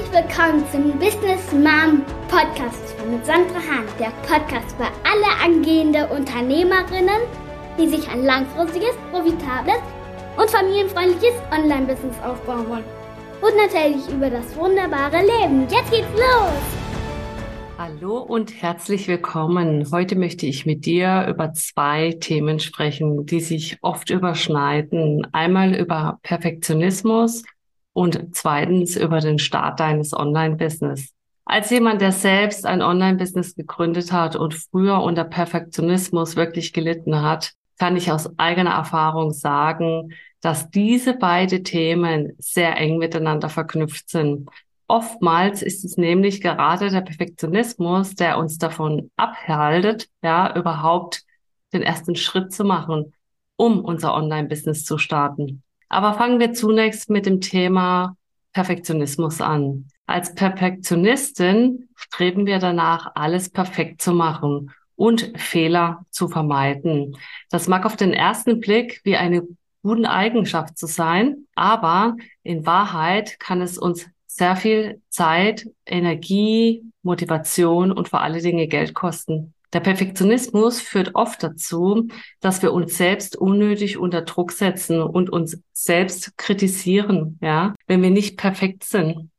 Herzlich willkommen zum Business Mom Podcast mit Sandra Hahn, der Podcast für alle angehende Unternehmerinnen, die sich ein langfristiges, profitables und familienfreundliches Online-Business aufbauen wollen. Und natürlich über das wunderbare Leben. Jetzt geht's los! Hallo und herzlich willkommen. Heute möchte ich mit dir über zwei Themen sprechen, die sich oft überschneiden. Einmal über Perfektionismus und zweitens über den Start deines Online-Business. Als jemand, der selbst ein Online-Business gegründet hat und früher unter Perfektionismus wirklich gelitten hat, kann ich aus eigener Erfahrung sagen, dass diese beiden Themen sehr eng miteinander verknüpft sind. Oftmals ist es nämlich gerade der Perfektionismus, der uns davon abhaltet, ja, überhaupt den ersten Schritt zu machen, um unser Online-Business zu starten. Aber fangen wir zunächst mit dem Thema Perfektionismus an. Als Perfektionistin streben wir danach, alles perfekt zu machen und Fehler zu vermeiden. Das mag auf den ersten Blick wie eine gute Eigenschaft zu sein, aber in Wahrheit kann es uns sehr viel Zeit, Energie, Motivation und vor allen Dingen Geld kosten. Der Perfektionismus führt oft dazu, dass wir uns selbst unnötig unter Druck setzen und uns selbst kritisieren, ja, wenn wir nicht perfekt sind.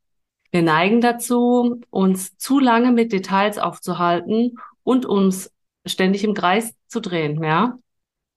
Wir neigen dazu, uns zu lange mit Details aufzuhalten und uns ständig im Kreis zu drehen, ja,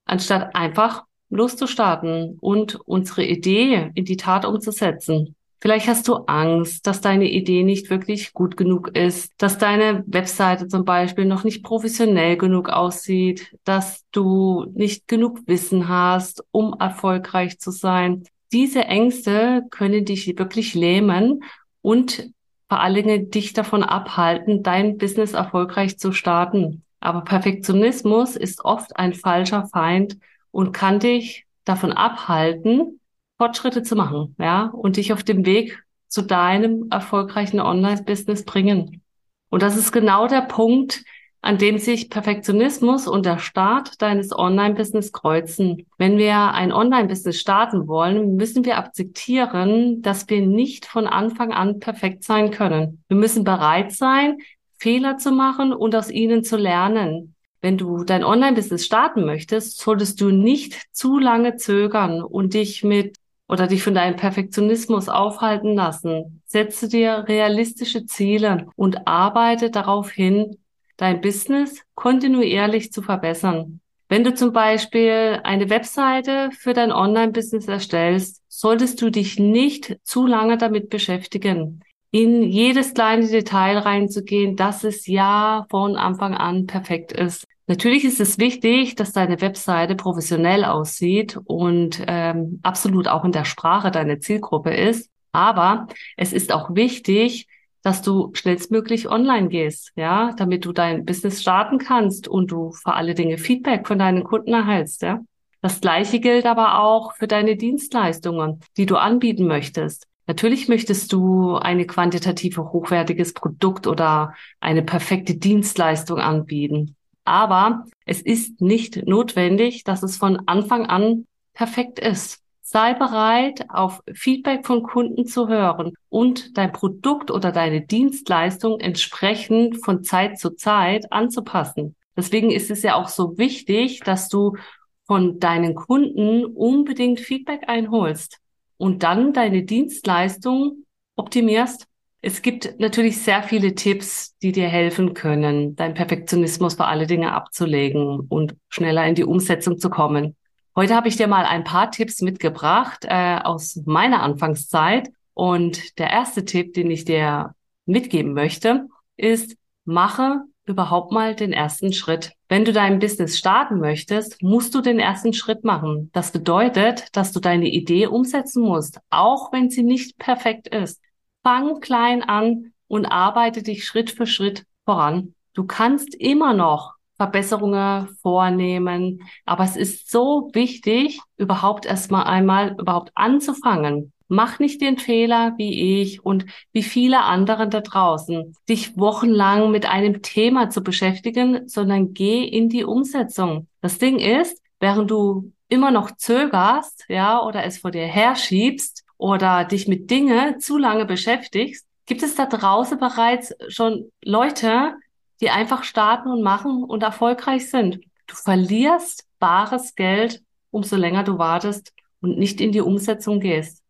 anstatt einfach loszustarten und unsere Idee in die Tat umzusetzen. Vielleicht hast du Angst, dass deine Idee nicht wirklich gut genug ist, dass deine Webseite zum Beispiel noch nicht professionell genug aussieht, dass du nicht genug Wissen hast, um erfolgreich zu sein. Diese Ängste können dich wirklich lähmen und vor allen Dingen dich davon abhalten, dein Business erfolgreich zu starten. Aber Perfektionismus ist oft ein falscher Feind und kann dich davon abhalten, Fortschritte zu machen, ja, und dich auf dem Weg zu deinem erfolgreichen Online-Business bringen. Und das ist genau der Punkt, an dem sich Perfektionismus und der Start deines Online-Business kreuzen. Wenn wir ein Online-Business starten wollen, müssen wir akzeptieren, dass wir nicht von Anfang an perfekt sein können. Wir müssen bereit sein, Fehler zu machen und aus ihnen zu lernen. Wenn du dein Online-Business starten möchtest, solltest du nicht zu lange zögern und dich mit oder dich von deinem Perfektionismus aufhalten lassen. Setze dir realistische Ziele und arbeite darauf hin, dein Business kontinuierlich zu verbessern. Wenn du zum Beispiel eine Webseite für dein Online-Business erstellst, solltest du dich nicht zu lange damit beschäftigen, in jedes kleine Detail reinzugehen, dass es ja von Anfang an perfekt ist. Natürlich ist es wichtig, dass deine Webseite professionell aussieht und ähm, absolut auch in der Sprache deiner Zielgruppe ist. Aber es ist auch wichtig, dass du schnellstmöglich online gehst, ja, damit du dein Business starten kannst und du vor alle Dinge Feedback von deinen Kunden erhältst, ja. Das Gleiche gilt aber auch für deine Dienstleistungen, die du anbieten möchtest. Natürlich möchtest du eine quantitative, hochwertiges Produkt oder eine perfekte Dienstleistung anbieten. Aber es ist nicht notwendig, dass es von Anfang an perfekt ist. Sei bereit, auf Feedback von Kunden zu hören und dein Produkt oder deine Dienstleistung entsprechend von Zeit zu Zeit anzupassen. Deswegen ist es ja auch so wichtig, dass du von deinen Kunden unbedingt Feedback einholst und dann deine Dienstleistung optimierst. Es gibt natürlich sehr viele Tipps, die dir helfen können, deinen Perfektionismus für alle Dinge abzulegen und schneller in die Umsetzung zu kommen. Heute habe ich dir mal ein paar Tipps mitgebracht äh, aus meiner Anfangszeit. Und der erste Tipp, den ich dir mitgeben möchte, ist, mache überhaupt mal den ersten Schritt. Wenn du dein Business starten möchtest, musst du den ersten Schritt machen. Das bedeutet, dass du deine Idee umsetzen musst, auch wenn sie nicht perfekt ist. Fang klein an und arbeite dich Schritt für Schritt voran. Du kannst immer noch Verbesserungen vornehmen, aber es ist so wichtig, überhaupt erstmal einmal überhaupt anzufangen. Mach nicht den Fehler wie ich und wie viele andere da draußen, dich wochenlang mit einem Thema zu beschäftigen, sondern geh in die Umsetzung. Das Ding ist, während du immer noch zögerst, ja, oder es vor dir herschiebst, oder dich mit Dinge zu lange beschäftigst, Gibt es da draußen bereits schon Leute, die einfach starten und machen und erfolgreich sind? Du verlierst bares Geld, umso länger du wartest und nicht in die Umsetzung gehst.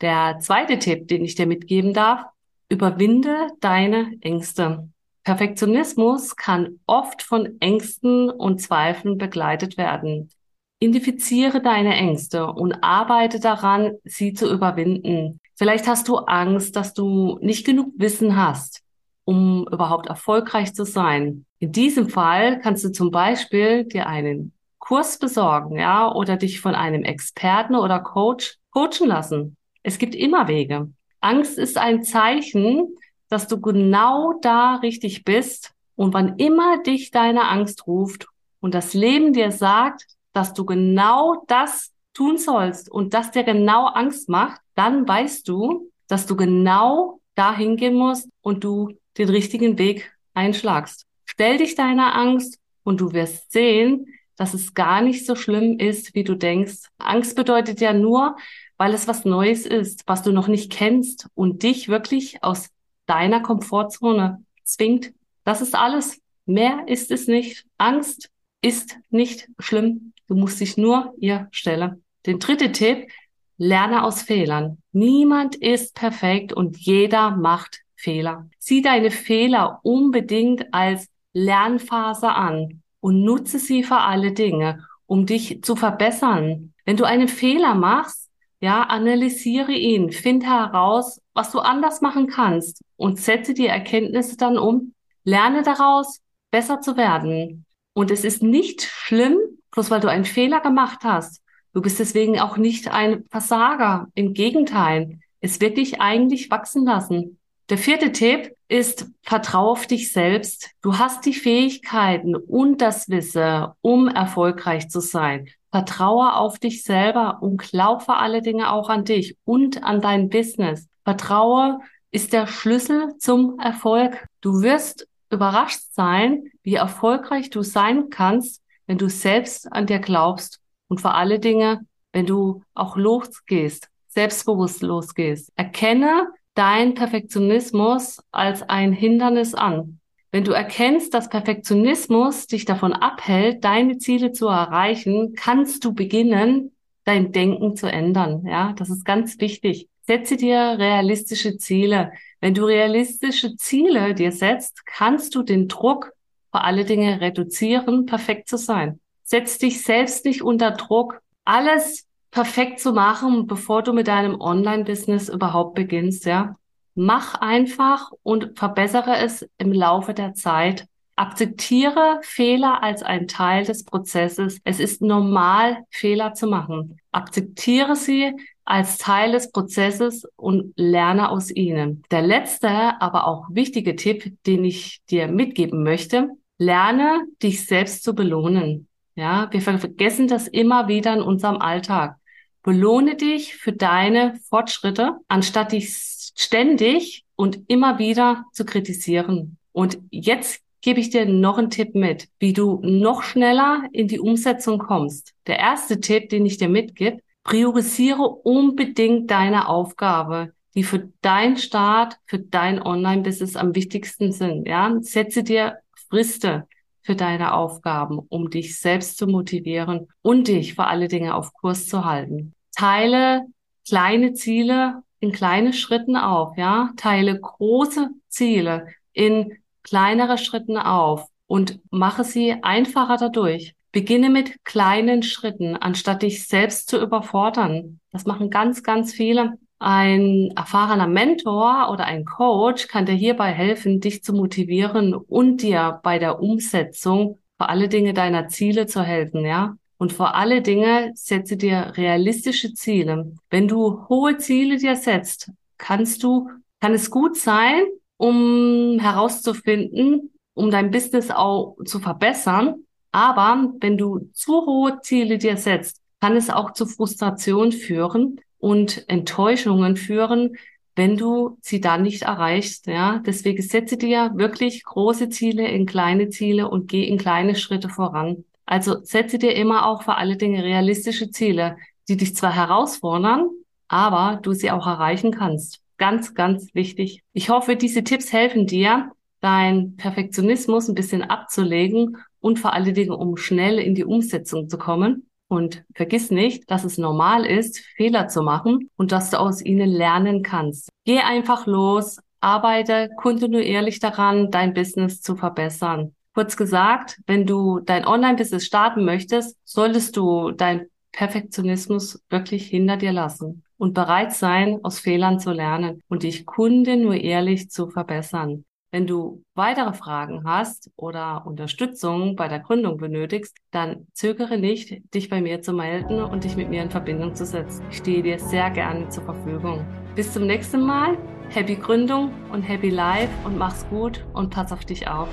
Der zweite Tipp, den ich dir mitgeben darf, überwinde deine Ängste. Perfektionismus kann oft von Ängsten und Zweifeln begleitet werden. Identifiziere deine Ängste und arbeite daran, sie zu überwinden. Vielleicht hast du Angst, dass du nicht genug Wissen hast, um überhaupt erfolgreich zu sein. In diesem Fall kannst du zum Beispiel dir einen Kurs besorgen, ja, oder dich von einem Experten oder Coach coachen lassen. Es gibt immer Wege. Angst ist ein Zeichen, dass du genau da richtig bist und wann immer dich deine Angst ruft und das Leben dir sagt, dass du genau das tun sollst und das dir genau Angst macht, dann weißt du, dass du genau dahin gehen musst und du den richtigen Weg einschlagst. Stell dich deiner Angst und du wirst sehen, dass es gar nicht so schlimm ist, wie du denkst. Angst bedeutet ja nur, weil es was Neues ist, was du noch nicht kennst und dich wirklich aus deiner Komfortzone zwingt. Das ist alles. Mehr ist es nicht. Angst ist nicht schlimm. Du musst dich nur ihr stellen. Den dritten Tipp, lerne aus Fehlern. Niemand ist perfekt und jeder macht Fehler. Sieh deine Fehler unbedingt als Lernphase an und nutze sie für alle Dinge, um dich zu verbessern. Wenn du einen Fehler machst, ja, analysiere ihn, finde heraus, was du anders machen kannst und setze die Erkenntnisse dann um. Lerne daraus, besser zu werden. Und es ist nicht schlimm, bloß weil du einen Fehler gemacht hast. Du bist deswegen auch nicht ein Versager. Im Gegenteil, es wird dich eigentlich wachsen lassen. Der vierte Tipp ist, vertraue auf dich selbst. Du hast die Fähigkeiten und das Wissen, um erfolgreich zu sein. Vertraue auf dich selber und glaub vor alle Dinge auch an dich und an dein Business. Vertraue ist der Schlüssel zum Erfolg. Du wirst überrascht sein, wie erfolgreich du sein kannst, wenn du selbst an dir glaubst und vor alle Dinge, wenn du auch losgehst, selbstbewusst losgehst. Erkenne dein Perfektionismus als ein Hindernis an. Wenn du erkennst, dass Perfektionismus dich davon abhält, deine Ziele zu erreichen, kannst du beginnen, dein Denken zu ändern. Ja, das ist ganz wichtig. Setze dir realistische Ziele. Wenn du realistische Ziele dir setzt, kannst du den Druck vor alle Dinge reduzieren, perfekt zu sein. Setz dich selbst nicht unter Druck, alles perfekt zu machen, bevor du mit deinem Online-Business überhaupt beginnst, ja. Mach einfach und verbessere es im Laufe der Zeit. Akzeptiere Fehler als ein Teil des Prozesses. Es ist normal, Fehler zu machen. Akzeptiere sie als Teil des Prozesses und lerne aus ihnen. Der letzte, aber auch wichtige Tipp, den ich dir mitgeben möchte, lerne dich selbst zu belohnen. Ja, wir vergessen das immer wieder in unserem Alltag. Belohne dich für deine Fortschritte, anstatt dich ständig und immer wieder zu kritisieren. Und jetzt gebe ich dir noch einen Tipp mit, wie du noch schneller in die Umsetzung kommst. Der erste Tipp, den ich dir mitgebe, priorisiere unbedingt deine Aufgabe, die für dein Start, für dein Online-Business am wichtigsten sind. Ja, setze dir Friste für deine Aufgaben, um dich selbst zu motivieren und dich vor alle Dinge auf Kurs zu halten. Teile kleine Ziele in kleine Schritten auf, ja. Teile große Ziele in kleinere Schritten auf und mache sie einfacher dadurch. Beginne mit kleinen Schritten, anstatt dich selbst zu überfordern. Das machen ganz, ganz viele. Ein erfahrener Mentor oder ein Coach kann dir hierbei helfen, dich zu motivieren und dir bei der Umsetzung vor alle Dinge deiner Ziele zu helfen, ja. Und vor alle Dinge setze dir realistische Ziele. Wenn du hohe Ziele dir setzt, kannst du, kann es gut sein, um herauszufinden, um dein Business auch zu verbessern, aber wenn du zu hohe Ziele dir setzt, kann es auch zu Frustration führen und Enttäuschungen führen, wenn du sie dann nicht erreichst. Ja, deswegen setze dir wirklich große Ziele in kleine Ziele und geh in kleine Schritte voran. Also setze dir immer auch für alle Dinge realistische Ziele, die dich zwar herausfordern, aber du sie auch erreichen kannst. ganz, ganz wichtig. Ich hoffe, diese Tipps helfen dir, dein Perfektionismus ein bisschen abzulegen und vor allen Dingen, um schnell in die Umsetzung zu kommen. Und vergiss nicht, dass es normal ist, Fehler zu machen und dass du aus ihnen lernen kannst. Geh einfach los, arbeite kontinuierlich daran, dein Business zu verbessern. Kurz gesagt, wenn du dein Online-Business starten möchtest, solltest du dein Perfektionismus wirklich hinter dir lassen und bereit sein, aus Fehlern zu lernen und dich kontinuierlich zu verbessern. Wenn du weitere Fragen hast oder Unterstützung bei der Gründung benötigst, dann zögere nicht, dich bei mir zu melden und dich mit mir in Verbindung zu setzen. Ich stehe dir sehr gerne zur Verfügung. Bis zum nächsten Mal. Happy Gründung und Happy Life und mach's gut und pass auf dich auf.